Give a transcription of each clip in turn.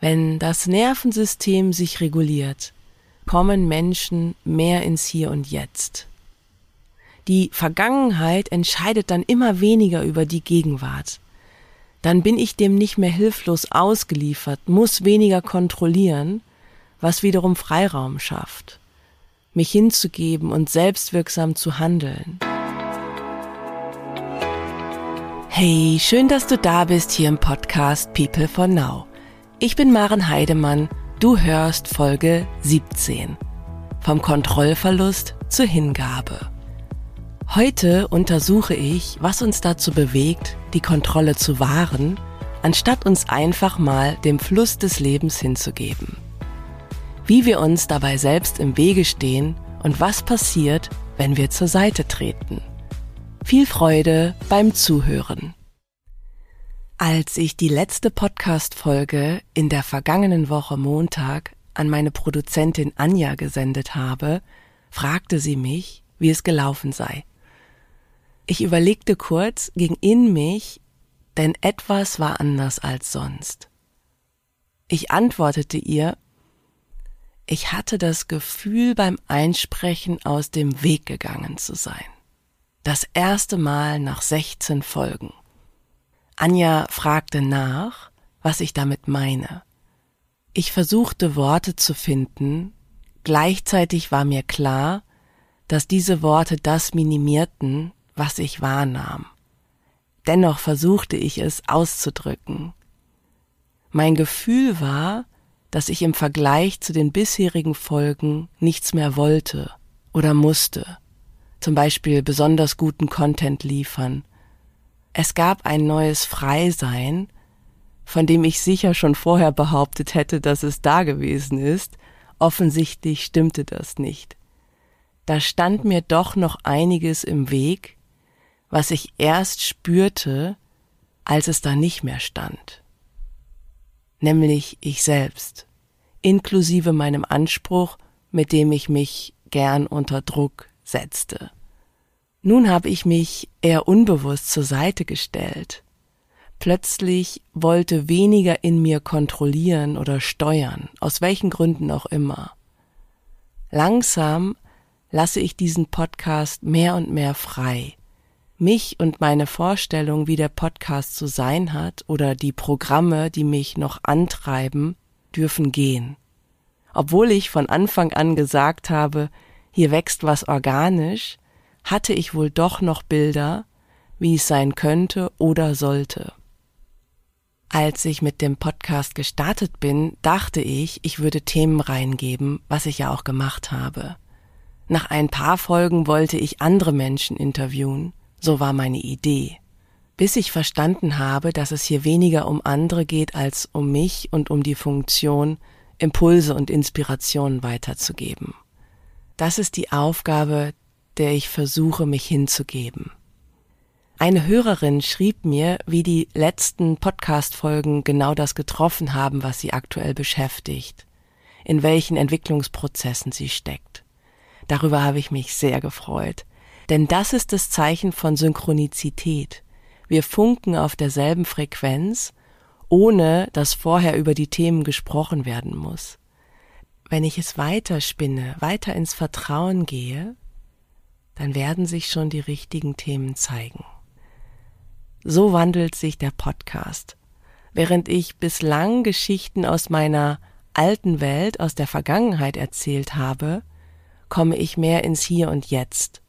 Wenn das Nervensystem sich reguliert, kommen Menschen mehr ins Hier und Jetzt. Die Vergangenheit entscheidet dann immer weniger über die Gegenwart. Dann bin ich dem nicht mehr hilflos ausgeliefert, muss weniger kontrollieren, was wiederum Freiraum schafft, mich hinzugeben und selbstwirksam zu handeln. Hey, schön, dass du da bist hier im Podcast People for Now. Ich bin Maren Heidemann, du hörst Folge 17. Vom Kontrollverlust zur Hingabe. Heute untersuche ich, was uns dazu bewegt, die Kontrolle zu wahren, anstatt uns einfach mal dem Fluss des Lebens hinzugeben. Wie wir uns dabei selbst im Wege stehen und was passiert, wenn wir zur Seite treten. Viel Freude beim Zuhören. Als ich die letzte Podcast-Folge in der vergangenen Woche Montag an meine Produzentin Anja gesendet habe, fragte sie mich, wie es gelaufen sei. Ich überlegte kurz, ging in mich, denn etwas war anders als sonst. Ich antwortete ihr, ich hatte das Gefühl, beim Einsprechen aus dem Weg gegangen zu sein. Das erste Mal nach 16 Folgen. Anja fragte nach, was ich damit meine. Ich versuchte Worte zu finden, gleichzeitig war mir klar, dass diese Worte das minimierten, was ich wahrnahm. Dennoch versuchte ich es auszudrücken. Mein Gefühl war, dass ich im Vergleich zu den bisherigen Folgen nichts mehr wollte oder musste zum Beispiel besonders guten Content liefern. Es gab ein neues Freisein, von dem ich sicher schon vorher behauptet hätte, dass es da gewesen ist. Offensichtlich stimmte das nicht. Da stand mir doch noch einiges im Weg, was ich erst spürte, als es da nicht mehr stand. Nämlich ich selbst, inklusive meinem Anspruch, mit dem ich mich gern unter Druck setzte. Nun habe ich mich eher unbewusst zur Seite gestellt. Plötzlich wollte weniger in mir kontrollieren oder steuern, aus welchen Gründen auch immer. Langsam lasse ich diesen Podcast mehr und mehr frei. Mich und meine Vorstellung, wie der Podcast zu sein hat oder die Programme, die mich noch antreiben, dürfen gehen. Obwohl ich von Anfang an gesagt habe, hier wächst was organisch, hatte ich wohl doch noch Bilder, wie es sein könnte oder sollte. Als ich mit dem Podcast gestartet bin, dachte ich, ich würde Themen reingeben, was ich ja auch gemacht habe. Nach ein paar Folgen wollte ich andere Menschen interviewen, so war meine Idee. Bis ich verstanden habe, dass es hier weniger um andere geht als um mich und um die Funktion, Impulse und Inspirationen weiterzugeben. Das ist die Aufgabe, der ich versuche, mich hinzugeben. Eine Hörerin schrieb mir, wie die letzten Podcast-Folgen genau das getroffen haben, was sie aktuell beschäftigt, in welchen Entwicklungsprozessen sie steckt. Darüber habe ich mich sehr gefreut, denn das ist das Zeichen von Synchronizität. Wir funken auf derselben Frequenz, ohne dass vorher über die Themen gesprochen werden muss. Wenn ich es weiterspinne, weiter ins Vertrauen gehe, dann werden sich schon die richtigen Themen zeigen. So wandelt sich der Podcast. Während ich bislang Geschichten aus meiner alten Welt, aus der Vergangenheit erzählt habe, komme ich mehr ins Hier und Jetzt.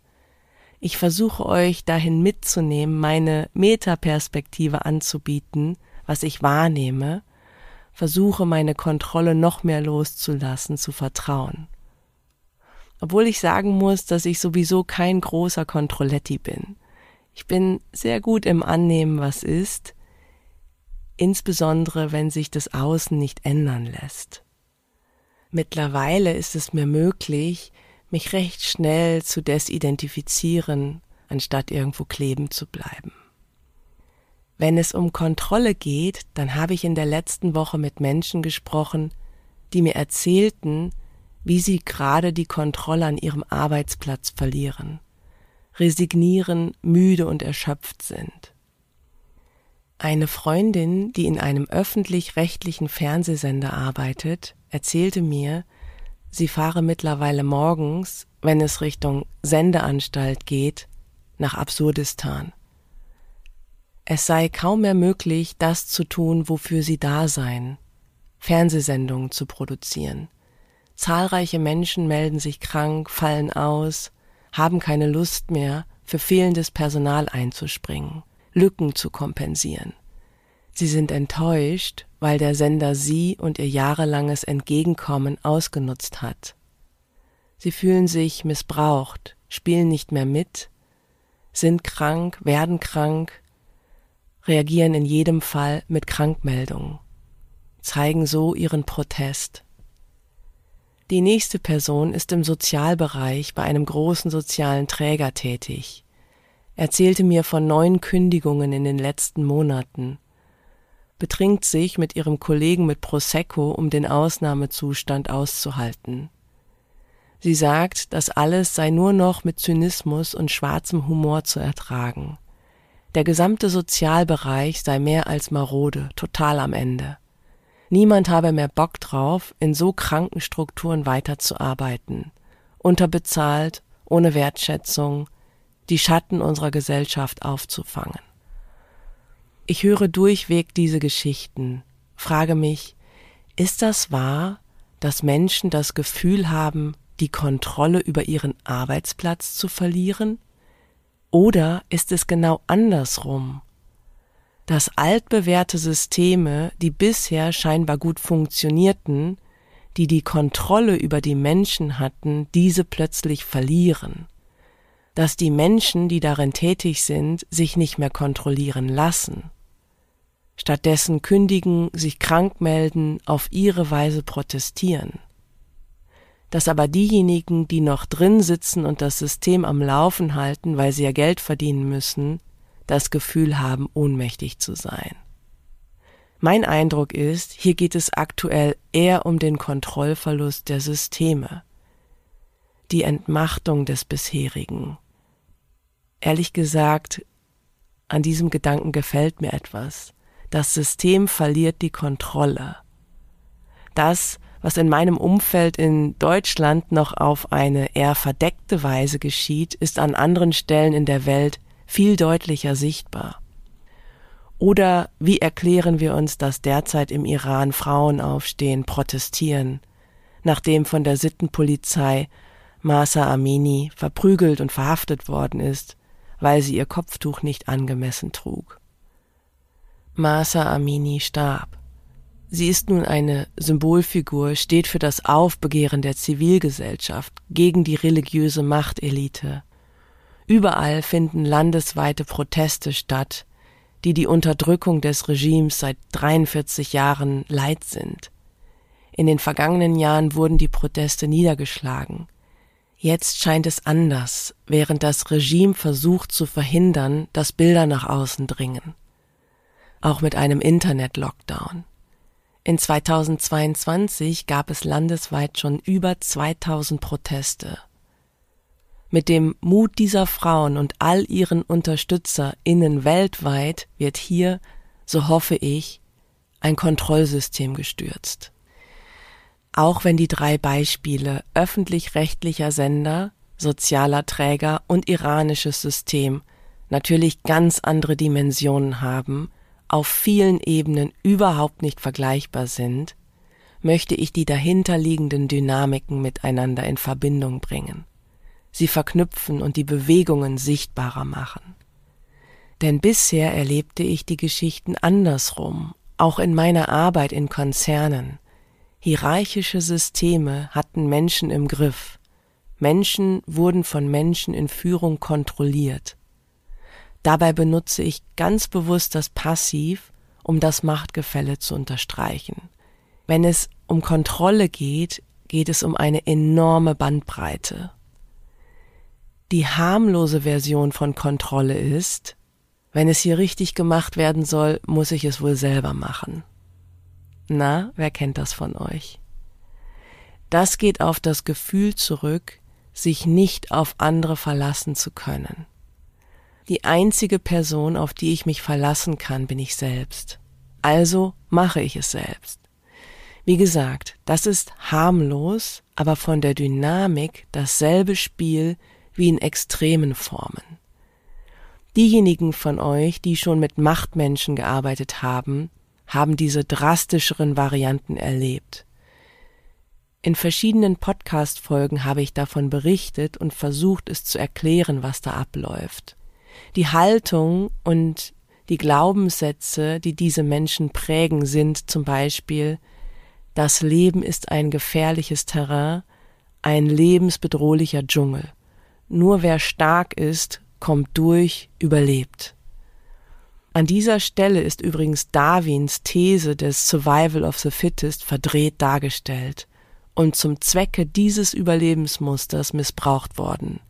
Ich versuche euch dahin mitzunehmen, meine Metaperspektive anzubieten, was ich wahrnehme, versuche meine Kontrolle noch mehr loszulassen, zu vertrauen. Obwohl ich sagen muss, dass ich sowieso kein großer Kontrolletti bin. Ich bin sehr gut im Annehmen, was ist, insbesondere wenn sich das Außen nicht ändern lässt. Mittlerweile ist es mir möglich, mich recht schnell zu desidentifizieren, anstatt irgendwo kleben zu bleiben. Wenn es um Kontrolle geht, dann habe ich in der letzten Woche mit Menschen gesprochen, die mir erzählten, wie sie gerade die Kontrolle an ihrem Arbeitsplatz verlieren, resignieren, müde und erschöpft sind. Eine Freundin, die in einem öffentlich-rechtlichen Fernsehsender arbeitet, erzählte mir, sie fahre mittlerweile morgens, wenn es Richtung Sendeanstalt geht, nach Absurdistan. Es sei kaum mehr möglich, das zu tun, wofür sie da seien, Fernsehsendungen zu produzieren. Zahlreiche Menschen melden sich krank, fallen aus, haben keine Lust mehr, für fehlendes Personal einzuspringen, Lücken zu kompensieren. Sie sind enttäuscht, weil der Sender sie und ihr jahrelanges Entgegenkommen ausgenutzt hat. Sie fühlen sich missbraucht, spielen nicht mehr mit, sind krank, werden krank, reagieren in jedem Fall mit Krankmeldungen, zeigen so ihren Protest. Die nächste Person ist im Sozialbereich bei einem großen sozialen Träger tätig, erzählte mir von neun Kündigungen in den letzten Monaten, betrinkt sich mit ihrem Kollegen mit Prosecco, um den Ausnahmezustand auszuhalten. Sie sagt, das alles sei nur noch mit Zynismus und schwarzem Humor zu ertragen. Der gesamte Sozialbereich sei mehr als marode, total am Ende. Niemand habe mehr Bock drauf, in so kranken Strukturen weiterzuarbeiten. Unterbezahlt, ohne Wertschätzung, die Schatten unserer Gesellschaft aufzufangen. Ich höre durchweg diese Geschichten, frage mich, ist das wahr, dass Menschen das Gefühl haben, die Kontrolle über ihren Arbeitsplatz zu verlieren? Oder ist es genau andersrum? Dass altbewährte Systeme, die bisher scheinbar gut funktionierten, die die Kontrolle über die Menschen hatten, diese plötzlich verlieren. Dass die Menschen, die darin tätig sind, sich nicht mehr kontrollieren lassen. Stattdessen kündigen, sich krank melden, auf ihre Weise protestieren dass aber diejenigen, die noch drin sitzen und das System am Laufen halten, weil sie ja Geld verdienen müssen, das Gefühl haben, ohnmächtig zu sein. Mein Eindruck ist, hier geht es aktuell eher um den Kontrollverlust der Systeme, die Entmachtung des bisherigen. Ehrlich gesagt, an diesem Gedanken gefällt mir etwas. Das System verliert die Kontrolle. Das, was in meinem Umfeld in Deutschland noch auf eine eher verdeckte Weise geschieht, ist an anderen Stellen in der Welt viel deutlicher sichtbar. Oder wie erklären wir uns, dass derzeit im Iran Frauen aufstehen, protestieren, nachdem von der Sittenpolizei Masa Amini verprügelt und verhaftet worden ist, weil sie ihr Kopftuch nicht angemessen trug. Masa Amini starb. Sie ist nun eine Symbolfigur, steht für das Aufbegehren der Zivilgesellschaft gegen die religiöse Machtelite. Überall finden landesweite Proteste statt, die die Unterdrückung des Regimes seit 43 Jahren leid sind. In den vergangenen Jahren wurden die Proteste niedergeschlagen. Jetzt scheint es anders, während das Regime versucht zu verhindern, dass Bilder nach außen dringen. Auch mit einem Internet-Lockdown. In 2022 gab es landesweit schon über 2000 Proteste. Mit dem Mut dieser Frauen und all ihren UnterstützerInnen weltweit wird hier, so hoffe ich, ein Kontrollsystem gestürzt. Auch wenn die drei Beispiele öffentlich-rechtlicher Sender, sozialer Träger und iranisches System natürlich ganz andere Dimensionen haben, auf vielen Ebenen überhaupt nicht vergleichbar sind, möchte ich die dahinterliegenden Dynamiken miteinander in Verbindung bringen, sie verknüpfen und die Bewegungen sichtbarer machen. Denn bisher erlebte ich die Geschichten andersrum, auch in meiner Arbeit in Konzernen. Hierarchische Systeme hatten Menschen im Griff, Menschen wurden von Menschen in Führung kontrolliert, Dabei benutze ich ganz bewusst das Passiv, um das Machtgefälle zu unterstreichen. Wenn es um Kontrolle geht, geht es um eine enorme Bandbreite. Die harmlose Version von Kontrolle ist, wenn es hier richtig gemacht werden soll, muss ich es wohl selber machen. Na, wer kennt das von euch? Das geht auf das Gefühl zurück, sich nicht auf andere verlassen zu können. Die einzige Person, auf die ich mich verlassen kann, bin ich selbst. Also mache ich es selbst. Wie gesagt, das ist harmlos, aber von der Dynamik dasselbe Spiel wie in extremen Formen. Diejenigen von euch, die schon mit Machtmenschen gearbeitet haben, haben diese drastischeren Varianten erlebt. In verschiedenen Podcast-Folgen habe ich davon berichtet und versucht, es zu erklären, was da abläuft. Die Haltung und die Glaubenssätze, die diese Menschen prägen, sind zum Beispiel, das Leben ist ein gefährliches Terrain, ein lebensbedrohlicher Dschungel. Nur wer stark ist, kommt durch, überlebt. An dieser Stelle ist übrigens Darwins These des Survival of the Fittest verdreht dargestellt und zum Zwecke dieses Überlebensmusters missbraucht worden.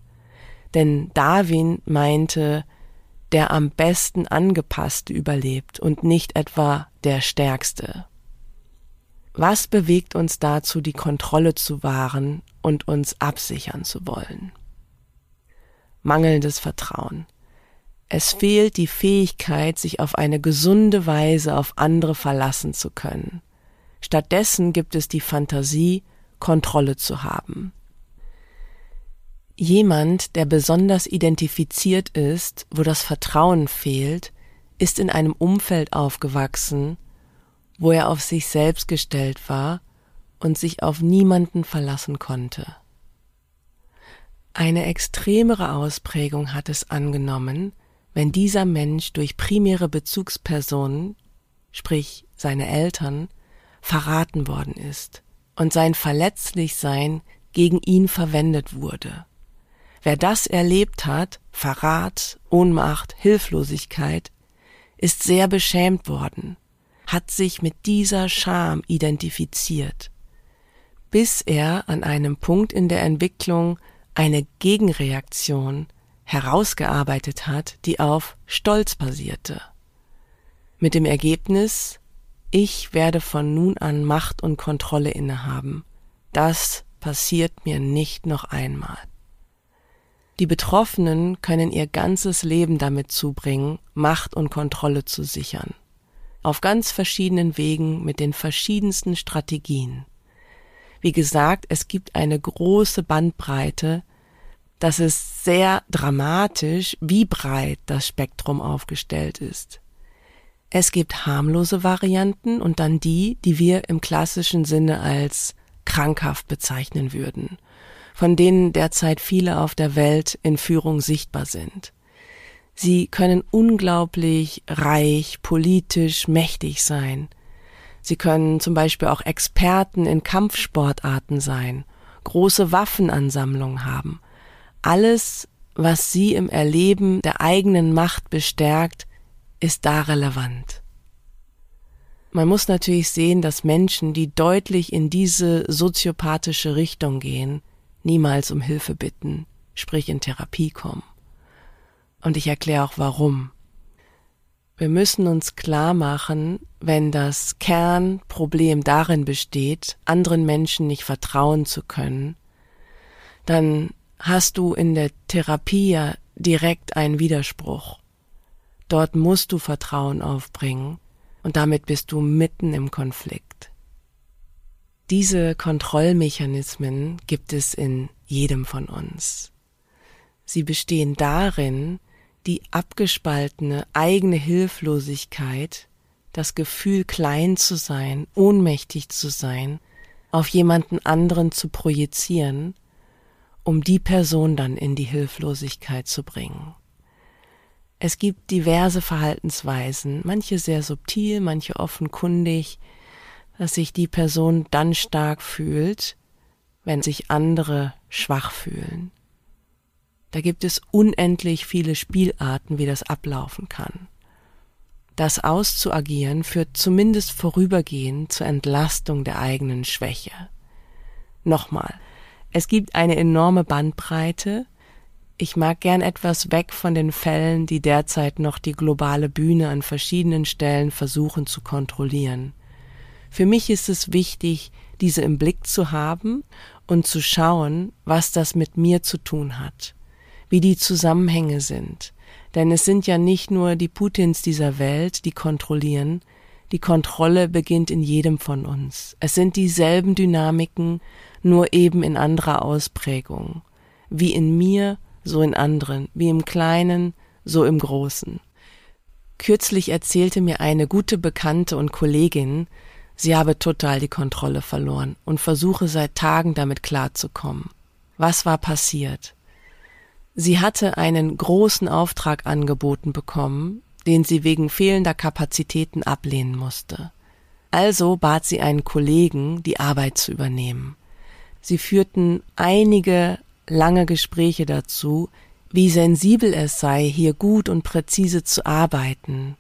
Denn Darwin meinte, der am besten angepasste überlebt und nicht etwa der stärkste. Was bewegt uns dazu, die Kontrolle zu wahren und uns absichern zu wollen? Mangelndes Vertrauen. Es fehlt die Fähigkeit, sich auf eine gesunde Weise auf andere verlassen zu können. Stattdessen gibt es die Fantasie, Kontrolle zu haben. Jemand, der besonders identifiziert ist, wo das Vertrauen fehlt, ist in einem Umfeld aufgewachsen, wo er auf sich selbst gestellt war und sich auf niemanden verlassen konnte. Eine extremere Ausprägung hat es angenommen, wenn dieser Mensch durch primäre Bezugspersonen, sprich seine Eltern, verraten worden ist und sein Verletzlichsein gegen ihn verwendet wurde. Wer das erlebt hat, Verrat, Ohnmacht, Hilflosigkeit, ist sehr beschämt worden, hat sich mit dieser Scham identifiziert, bis er an einem Punkt in der Entwicklung eine Gegenreaktion herausgearbeitet hat, die auf Stolz basierte. Mit dem Ergebnis, ich werde von nun an Macht und Kontrolle innehaben. Das passiert mir nicht noch einmal. Die Betroffenen können ihr ganzes Leben damit zubringen, Macht und Kontrolle zu sichern. Auf ganz verschiedenen Wegen mit den verschiedensten Strategien. Wie gesagt, es gibt eine große Bandbreite das ist sehr dramatisch, wie breit das Spektrum aufgestellt ist. Es gibt harmlose Varianten und dann die, die wir im klassischen Sinne als krankhaft bezeichnen würden, von denen derzeit viele auf der Welt in Führung sichtbar sind. Sie können unglaublich reich, politisch, mächtig sein. Sie können zum Beispiel auch Experten in Kampfsportarten sein, große Waffenansammlungen haben alles, was sie im Erleben der eigenen Macht bestärkt, ist da relevant. Man muss natürlich sehen, dass Menschen, die deutlich in diese soziopathische Richtung gehen, niemals um Hilfe bitten, sprich in Therapie kommen. Und ich erkläre auch warum. Wir müssen uns klar machen, wenn das Kernproblem darin besteht, anderen Menschen nicht vertrauen zu können, dann hast du in der Therapie ja direkt einen Widerspruch. Dort musst du Vertrauen aufbringen und damit bist du mitten im Konflikt. Diese Kontrollmechanismen gibt es in jedem von uns. Sie bestehen darin, die abgespaltene eigene Hilflosigkeit, das Gefühl klein zu sein, ohnmächtig zu sein, auf jemanden anderen zu projizieren um die Person dann in die Hilflosigkeit zu bringen. Es gibt diverse Verhaltensweisen, manche sehr subtil, manche offenkundig, dass sich die Person dann stark fühlt, wenn sich andere schwach fühlen. Da gibt es unendlich viele Spielarten, wie das ablaufen kann. Das auszuagieren führt zumindest vorübergehend zur Entlastung der eigenen Schwäche. Nochmal, es gibt eine enorme Bandbreite. Ich mag gern etwas weg von den Fällen, die derzeit noch die globale Bühne an verschiedenen Stellen versuchen zu kontrollieren. Für mich ist es wichtig, diese im Blick zu haben und zu schauen, was das mit mir zu tun hat, wie die Zusammenhänge sind, Denn es sind ja nicht nur die Putins dieser Welt, die kontrollieren, die Kontrolle beginnt in jedem von uns. Es sind dieselben Dynamiken, nur eben in anderer Ausprägung. Wie in mir, so in anderen, wie im Kleinen, so im Großen. Kürzlich erzählte mir eine gute Bekannte und Kollegin, sie habe total die Kontrolle verloren und versuche seit Tagen damit klarzukommen. Was war passiert? Sie hatte einen großen Auftrag angeboten bekommen, den sie wegen fehlender Kapazitäten ablehnen musste. Also bat sie einen Kollegen, die Arbeit zu übernehmen. Sie führten einige lange Gespräche dazu, wie sensibel es sei, hier gut und präzise zu arbeiten,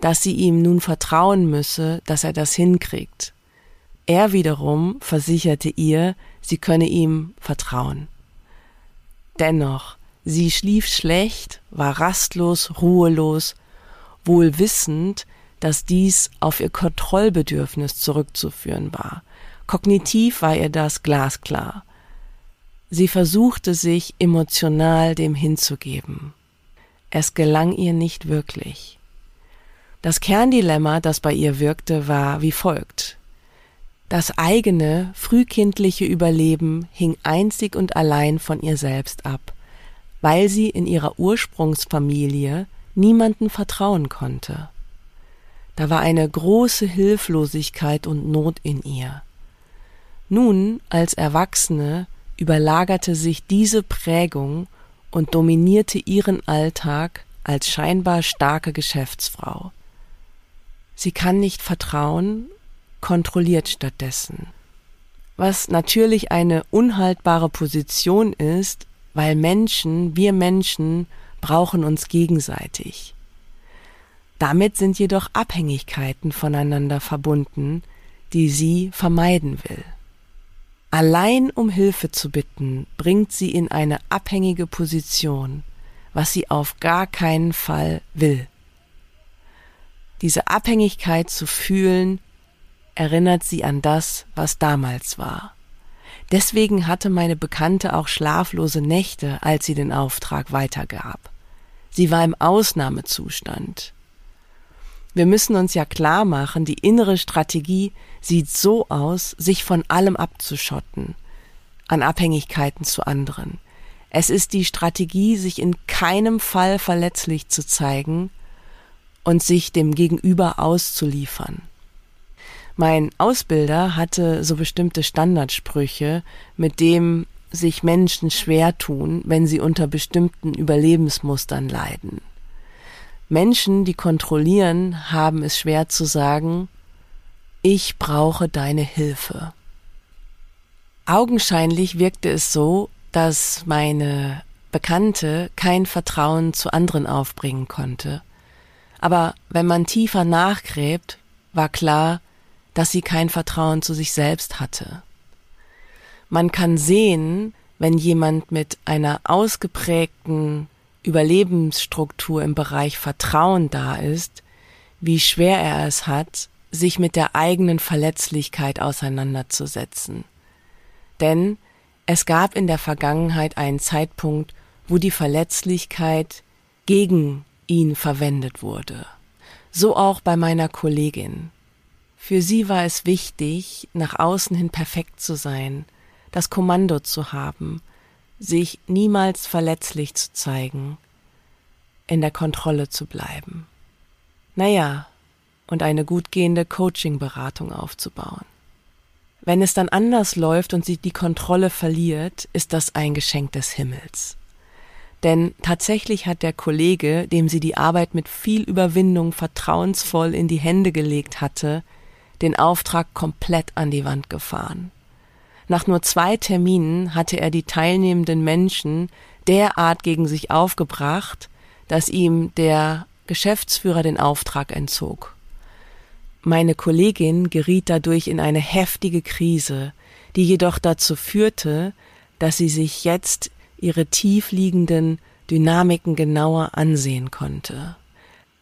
dass sie ihm nun vertrauen müsse, dass er das hinkriegt. Er wiederum versicherte ihr, sie könne ihm vertrauen. Dennoch, sie schlief schlecht, war rastlos, ruhelos, wohl wissend, dass dies auf ihr Kontrollbedürfnis zurückzuführen war. Kognitiv war ihr das glasklar. Sie versuchte sich emotional dem hinzugeben. Es gelang ihr nicht wirklich. Das Kerndilemma, das bei ihr wirkte, war wie folgt. Das eigene, frühkindliche Überleben hing einzig und allein von ihr selbst ab, weil sie in ihrer Ursprungsfamilie niemanden vertrauen konnte. Da war eine große Hilflosigkeit und Not in ihr. Nun, als Erwachsene, überlagerte sich diese Prägung und dominierte ihren Alltag als scheinbar starke Geschäftsfrau. Sie kann nicht vertrauen, kontrolliert stattdessen. Was natürlich eine unhaltbare Position ist, weil Menschen, wir Menschen, brauchen uns gegenseitig. Damit sind jedoch Abhängigkeiten voneinander verbunden, die sie vermeiden will. Allein um Hilfe zu bitten, bringt sie in eine abhängige Position, was sie auf gar keinen Fall will. Diese Abhängigkeit zu fühlen, erinnert sie an das, was damals war. Deswegen hatte meine Bekannte auch schlaflose Nächte, als sie den Auftrag weitergab. Sie war im Ausnahmezustand. Wir müssen uns ja klar machen, die innere Strategie sieht so aus, sich von allem abzuschotten, an Abhängigkeiten zu anderen. Es ist die Strategie, sich in keinem Fall verletzlich zu zeigen und sich dem Gegenüber auszuliefern. Mein Ausbilder hatte so bestimmte Standardsprüche, mit dem sich Menschen schwer tun, wenn sie unter bestimmten Überlebensmustern leiden. Menschen, die kontrollieren, haben es schwer zu sagen, ich brauche deine Hilfe. Augenscheinlich wirkte es so, dass meine Bekannte kein Vertrauen zu anderen aufbringen konnte. Aber wenn man tiefer nachgräbt, war klar, dass sie kein Vertrauen zu sich selbst hatte. Man kann sehen, wenn jemand mit einer ausgeprägten Überlebensstruktur im Bereich Vertrauen da ist, wie schwer er es hat, sich mit der eigenen Verletzlichkeit auseinanderzusetzen. Denn es gab in der Vergangenheit einen Zeitpunkt, wo die Verletzlichkeit gegen ihn verwendet wurde. So auch bei meiner Kollegin. Für sie war es wichtig, nach außen hin perfekt zu sein, das Kommando zu haben, sich niemals verletzlich zu zeigen, in der Kontrolle zu bleiben. Naja, und eine gut gehende Coaching-Beratung aufzubauen. Wenn es dann anders läuft und sie die Kontrolle verliert, ist das ein Geschenk des Himmels. Denn tatsächlich hat der Kollege, dem sie die Arbeit mit viel Überwindung vertrauensvoll in die Hände gelegt hatte, den Auftrag komplett an die Wand gefahren. Nach nur zwei Terminen hatte er die teilnehmenden Menschen derart gegen sich aufgebracht, dass ihm der Geschäftsführer den Auftrag entzog. Meine Kollegin geriet dadurch in eine heftige Krise, die jedoch dazu führte, dass sie sich jetzt ihre tiefliegenden Dynamiken genauer ansehen konnte.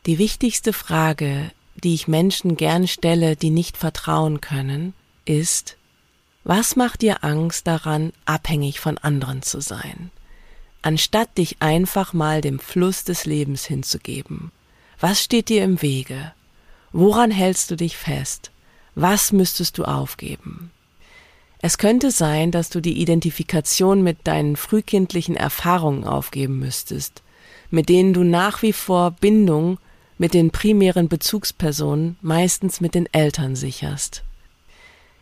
Die wichtigste Frage, die ich Menschen gern stelle, die nicht vertrauen können, ist, was macht dir Angst daran, abhängig von anderen zu sein? anstatt dich einfach mal dem Fluss des Lebens hinzugeben. Was steht dir im Wege? Woran hältst du dich fest? Was müsstest du aufgeben? Es könnte sein, dass du die Identifikation mit deinen frühkindlichen Erfahrungen aufgeben müsstest, mit denen du nach wie vor Bindung mit den primären Bezugspersonen, meistens mit den Eltern sicherst.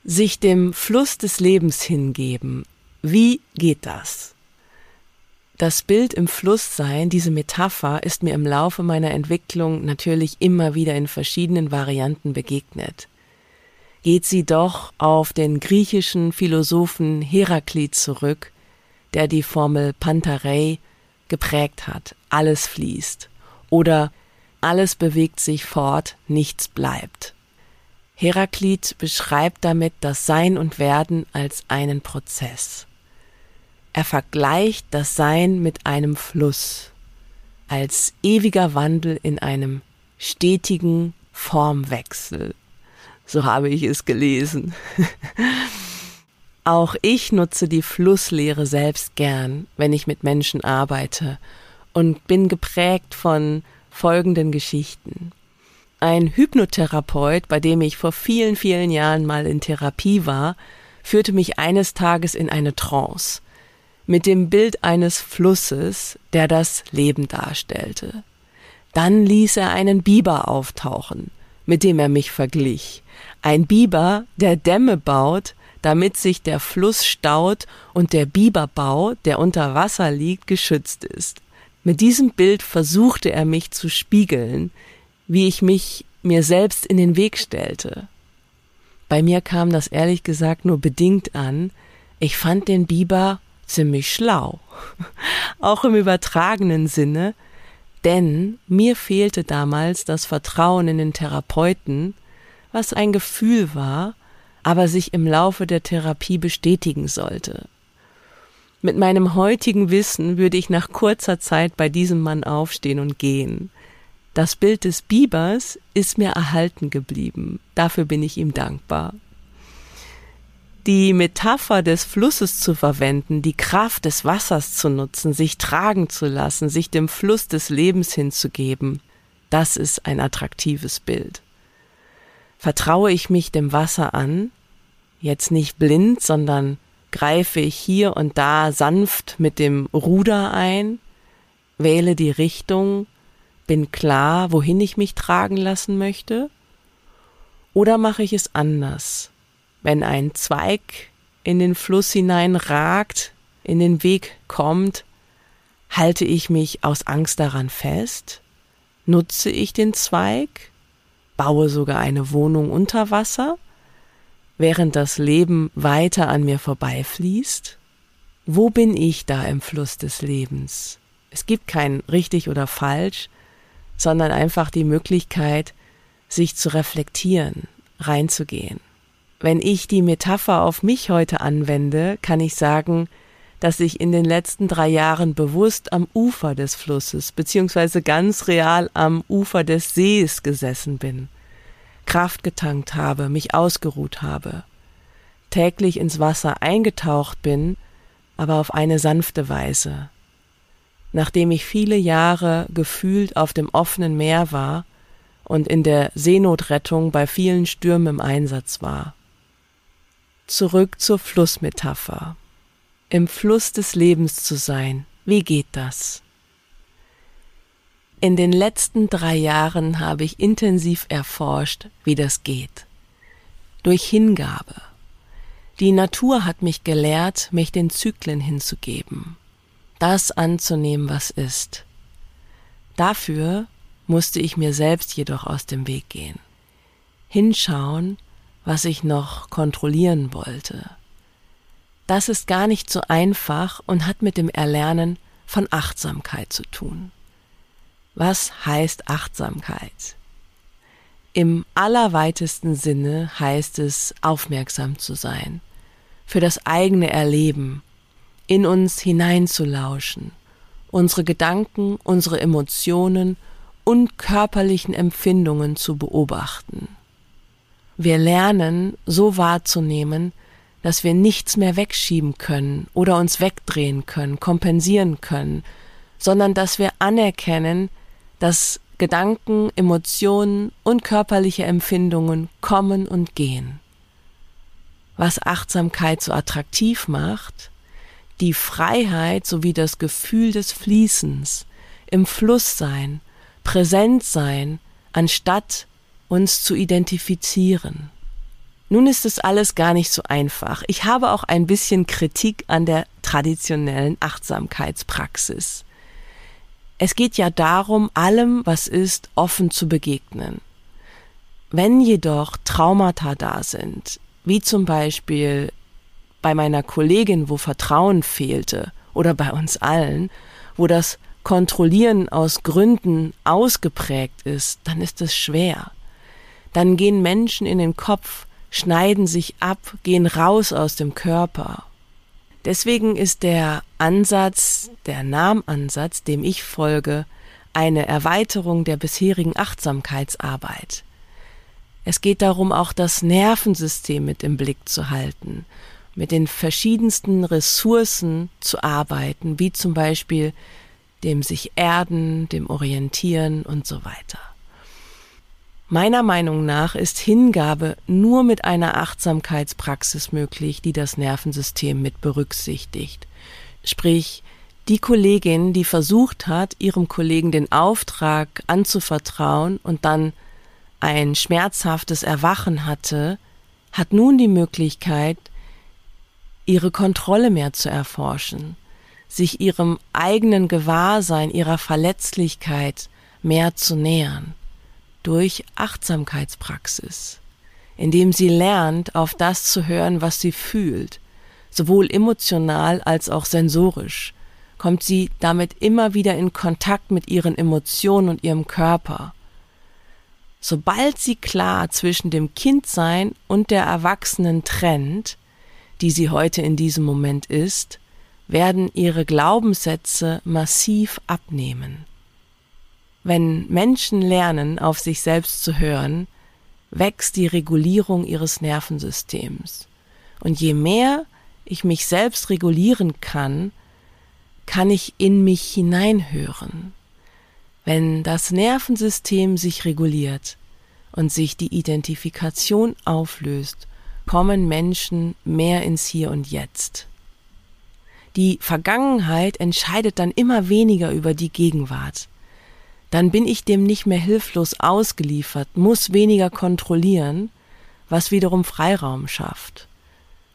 Sich dem Fluss des Lebens hingeben, wie geht das? Das Bild im Fluss sein, diese Metapher, ist mir im Laufe meiner Entwicklung natürlich immer wieder in verschiedenen Varianten begegnet. Geht sie doch auf den griechischen Philosophen Heraklit zurück, der die Formel Pantarei geprägt hat, alles fließt, oder alles bewegt sich fort, nichts bleibt. Heraklit beschreibt damit das Sein und Werden als einen Prozess. Er vergleicht das Sein mit einem Fluss, als ewiger Wandel in einem stetigen Formwechsel. So habe ich es gelesen. Auch ich nutze die Flusslehre selbst gern, wenn ich mit Menschen arbeite und bin geprägt von folgenden Geschichten. Ein Hypnotherapeut, bei dem ich vor vielen, vielen Jahren mal in Therapie war, führte mich eines Tages in eine Trance mit dem Bild eines Flusses, der das Leben darstellte. Dann ließ er einen Biber auftauchen, mit dem er mich verglich. Ein Biber, der Dämme baut, damit sich der Fluss staut und der Biberbau, der unter Wasser liegt, geschützt ist. Mit diesem Bild versuchte er mich zu spiegeln, wie ich mich mir selbst in den Weg stellte. Bei mir kam das ehrlich gesagt nur bedingt an. Ich fand den Biber ziemlich schlau. Auch im übertragenen Sinne, denn mir fehlte damals das Vertrauen in den Therapeuten, was ein Gefühl war, aber sich im Laufe der Therapie bestätigen sollte. Mit meinem heutigen Wissen würde ich nach kurzer Zeit bei diesem Mann aufstehen und gehen. Das Bild des Bibers ist mir erhalten geblieben. Dafür bin ich ihm dankbar die Metapher des Flusses zu verwenden, die Kraft des Wassers zu nutzen, sich tragen zu lassen, sich dem Fluss des Lebens hinzugeben, das ist ein attraktives Bild. Vertraue ich mich dem Wasser an, jetzt nicht blind, sondern greife ich hier und da sanft mit dem Ruder ein, wähle die Richtung, bin klar, wohin ich mich tragen lassen möchte, oder mache ich es anders? wenn ein Zweig in den Fluss hinein ragt, in den Weg kommt, halte ich mich aus Angst daran fest? Nutze ich den Zweig? Baue sogar eine Wohnung unter Wasser? Während das Leben weiter an mir vorbeifließt? Wo bin ich da im Fluss des Lebens? Es gibt kein richtig oder falsch, sondern einfach die Möglichkeit, sich zu reflektieren, reinzugehen. Wenn ich die Metapher auf mich heute anwende, kann ich sagen, dass ich in den letzten drei Jahren bewusst am Ufer des Flusses beziehungsweise ganz real am Ufer des Sees gesessen bin, Kraft getankt habe, mich ausgeruht habe, täglich ins Wasser eingetaucht bin, aber auf eine sanfte Weise. Nachdem ich viele Jahre gefühlt auf dem offenen Meer war und in der Seenotrettung bei vielen Stürmen im Einsatz war. Zurück zur Flussmetapher. Im Fluss des Lebens zu sein, wie geht das? In den letzten drei Jahren habe ich intensiv erforscht, wie das geht. Durch Hingabe. Die Natur hat mich gelehrt, mich den Zyklen hinzugeben, das anzunehmen, was ist. Dafür musste ich mir selbst jedoch aus dem Weg gehen. Hinschauen, was ich noch kontrollieren wollte. Das ist gar nicht so einfach und hat mit dem Erlernen von Achtsamkeit zu tun. Was heißt Achtsamkeit? Im allerweitesten Sinne heißt es, aufmerksam zu sein, für das eigene Erleben, in uns hineinzulauschen, unsere Gedanken, unsere Emotionen und körperlichen Empfindungen zu beobachten. Wir lernen so wahrzunehmen, dass wir nichts mehr wegschieben können oder uns wegdrehen können, kompensieren können, sondern dass wir anerkennen, dass Gedanken, Emotionen und körperliche Empfindungen kommen und gehen. Was Achtsamkeit so attraktiv macht, die Freiheit sowie das Gefühl des Fließens, im Fluss sein, präsent sein, anstatt uns zu identifizieren. Nun ist es alles gar nicht so einfach. Ich habe auch ein bisschen Kritik an der traditionellen Achtsamkeitspraxis. Es geht ja darum, allem, was ist, offen zu begegnen. Wenn jedoch Traumata da sind, wie zum Beispiel bei meiner Kollegin, wo Vertrauen fehlte, oder bei uns allen, wo das Kontrollieren aus Gründen ausgeprägt ist, dann ist es schwer. Dann gehen Menschen in den Kopf, schneiden sich ab, gehen raus aus dem Körper. Deswegen ist der Ansatz, der Nahmansatz, dem ich folge, eine Erweiterung der bisherigen Achtsamkeitsarbeit. Es geht darum, auch das Nervensystem mit im Blick zu halten, mit den verschiedensten Ressourcen zu arbeiten, wie zum Beispiel dem sich erden, dem orientieren und so weiter. Meiner Meinung nach ist Hingabe nur mit einer Achtsamkeitspraxis möglich, die das Nervensystem mit berücksichtigt. Sprich, die Kollegin, die versucht hat, ihrem Kollegen den Auftrag anzuvertrauen und dann ein schmerzhaftes Erwachen hatte, hat nun die Möglichkeit, ihre Kontrolle mehr zu erforschen, sich ihrem eigenen Gewahrsein, ihrer Verletzlichkeit mehr zu nähern durch Achtsamkeitspraxis, indem sie lernt, auf das zu hören, was sie fühlt, sowohl emotional als auch sensorisch, kommt sie damit immer wieder in Kontakt mit ihren Emotionen und ihrem Körper. Sobald sie klar zwischen dem Kindsein und der Erwachsenen trennt, die sie heute in diesem Moment ist, werden ihre Glaubenssätze massiv abnehmen. Wenn Menschen lernen, auf sich selbst zu hören, wächst die Regulierung ihres Nervensystems. Und je mehr ich mich selbst regulieren kann, kann ich in mich hineinhören. Wenn das Nervensystem sich reguliert und sich die Identifikation auflöst, kommen Menschen mehr ins Hier und Jetzt. Die Vergangenheit entscheidet dann immer weniger über die Gegenwart dann bin ich dem nicht mehr hilflos ausgeliefert, muss weniger kontrollieren, was wiederum Freiraum schafft,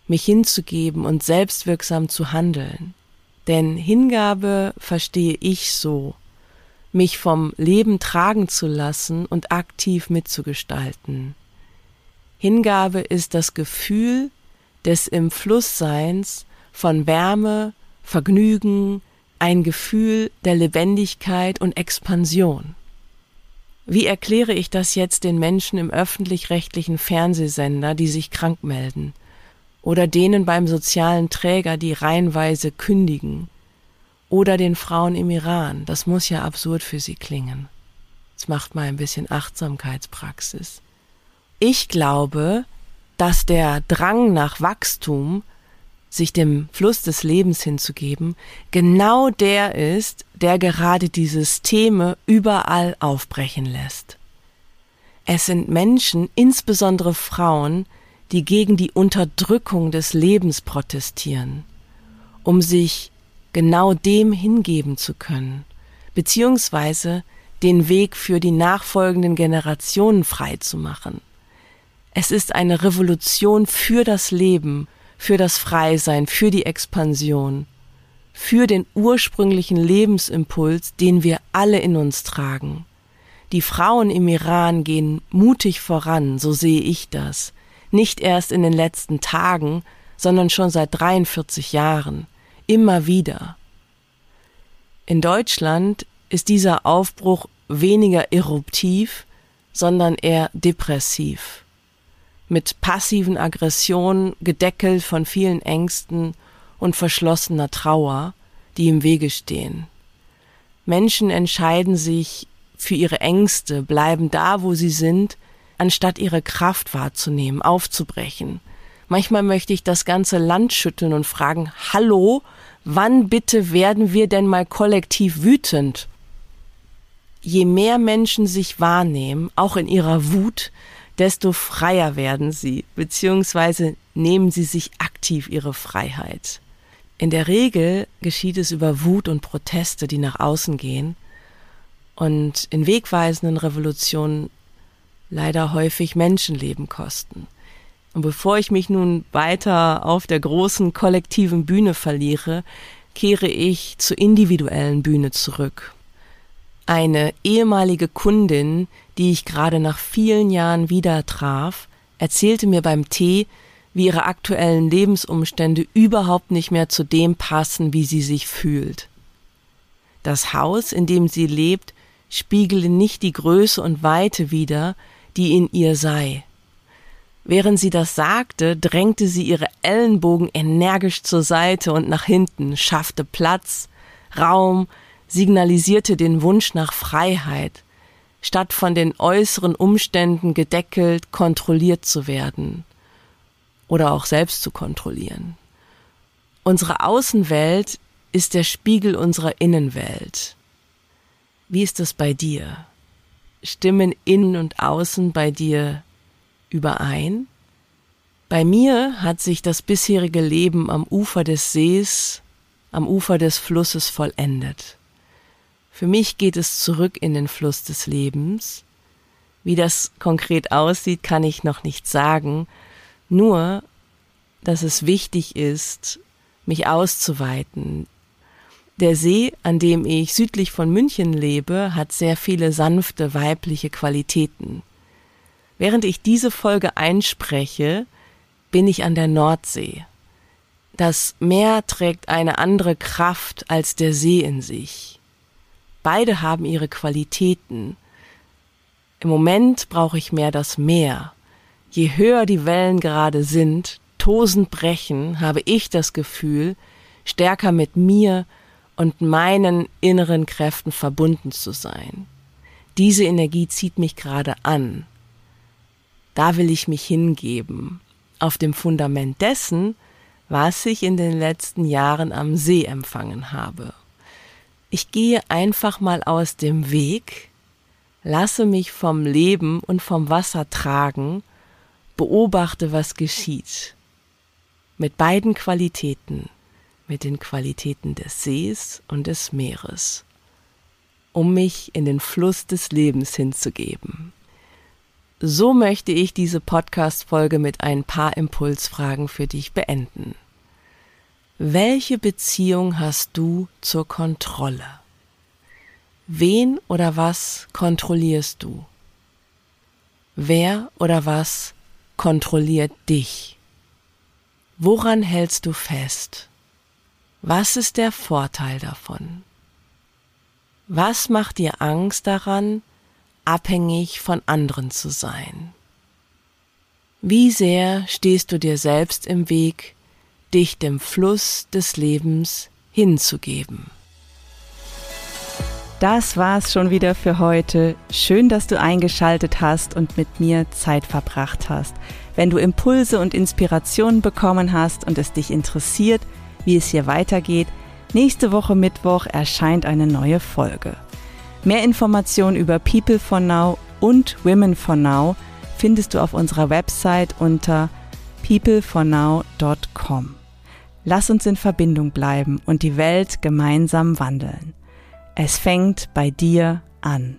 mich hinzugeben und selbstwirksam zu handeln. Denn Hingabe verstehe ich so, mich vom Leben tragen zu lassen und aktiv mitzugestalten. Hingabe ist das Gefühl des im Flussseins von Wärme, Vergnügen, ein Gefühl der Lebendigkeit und Expansion. Wie erkläre ich das jetzt den Menschen im öffentlich-rechtlichen Fernsehsender, die sich krank melden? Oder denen beim sozialen Träger, die reihenweise kündigen? Oder den Frauen im Iran? Das muss ja absurd für sie klingen. Jetzt macht mal ein bisschen Achtsamkeitspraxis. Ich glaube, dass der Drang nach Wachstum sich dem Fluss des Lebens hinzugeben, genau der ist, der gerade die Systeme überall aufbrechen lässt. Es sind Menschen, insbesondere Frauen, die gegen die Unterdrückung des Lebens protestieren, um sich genau dem hingeben zu können, beziehungsweise den Weg für die nachfolgenden Generationen frei zu machen. Es ist eine Revolution für das Leben, für das Freisein, für die Expansion, für den ursprünglichen Lebensimpuls, den wir alle in uns tragen. Die Frauen im Iran gehen mutig voran, so sehe ich das, nicht erst in den letzten Tagen, sondern schon seit 43 Jahren, immer wieder. In Deutschland ist dieser Aufbruch weniger eruptiv, sondern eher depressiv mit passiven Aggressionen, gedeckelt von vielen Ängsten und verschlossener Trauer, die im Wege stehen. Menschen entscheiden sich für ihre Ängste, bleiben da, wo sie sind, anstatt ihre Kraft wahrzunehmen, aufzubrechen. Manchmal möchte ich das ganze Land schütteln und fragen, hallo, wann bitte werden wir denn mal kollektiv wütend? Je mehr Menschen sich wahrnehmen, auch in ihrer Wut, desto freier werden sie, beziehungsweise nehmen sie sich aktiv ihre Freiheit. In der Regel geschieht es über Wut und Proteste, die nach außen gehen und in wegweisenden Revolutionen leider häufig Menschenleben kosten. Und bevor ich mich nun weiter auf der großen kollektiven Bühne verliere, kehre ich zur individuellen Bühne zurück. Eine ehemalige Kundin, die ich gerade nach vielen Jahren wieder traf, erzählte mir beim Tee, wie ihre aktuellen Lebensumstände überhaupt nicht mehr zu dem passen, wie sie sich fühlt. Das Haus, in dem sie lebt, spiegele nicht die Größe und Weite wider, die in ihr sei. Während sie das sagte, drängte sie ihre Ellenbogen energisch zur Seite und nach hinten, schaffte Platz, Raum, signalisierte den Wunsch nach Freiheit, statt von den äußeren Umständen gedeckelt, kontrolliert zu werden oder auch selbst zu kontrollieren. Unsere Außenwelt ist der Spiegel unserer Innenwelt. Wie ist das bei dir? Stimmen innen und außen bei dir überein? Bei mir hat sich das bisherige Leben am Ufer des Sees, am Ufer des Flusses vollendet. Für mich geht es zurück in den Fluss des Lebens. Wie das konkret aussieht, kann ich noch nicht sagen, nur, dass es wichtig ist, mich auszuweiten. Der See, an dem ich südlich von München lebe, hat sehr viele sanfte weibliche Qualitäten. Während ich diese Folge einspreche, bin ich an der Nordsee. Das Meer trägt eine andere Kraft als der See in sich. Beide haben ihre Qualitäten. Im Moment brauche ich mehr das Meer. Je höher die Wellen gerade sind, tosend brechen, habe ich das Gefühl, stärker mit mir und meinen inneren Kräften verbunden zu sein. Diese Energie zieht mich gerade an. Da will ich mich hingeben, auf dem Fundament dessen, was ich in den letzten Jahren am See empfangen habe. Ich gehe einfach mal aus dem Weg, lasse mich vom Leben und vom Wasser tragen, beobachte, was geschieht. Mit beiden Qualitäten, mit den Qualitäten des Sees und des Meeres, um mich in den Fluss des Lebens hinzugeben. So möchte ich diese Podcast-Folge mit ein paar Impulsfragen für dich beenden. Welche Beziehung hast du zur Kontrolle? Wen oder was kontrollierst du? Wer oder was kontrolliert dich? Woran hältst du fest? Was ist der Vorteil davon? Was macht dir Angst daran, abhängig von anderen zu sein. Wie sehr stehst du dir selbst im Weg, dich dem Fluss des Lebens hinzugeben? Das war's schon wieder für heute. Schön, dass du eingeschaltet hast und mit mir Zeit verbracht hast. Wenn du Impulse und Inspirationen bekommen hast und es dich interessiert, wie es hier weitergeht, nächste Woche Mittwoch erscheint eine neue Folge. Mehr Informationen über People for Now und Women for Now findest du auf unserer Website unter peoplefornow.com. Lass uns in Verbindung bleiben und die Welt gemeinsam wandeln. Es fängt bei dir an.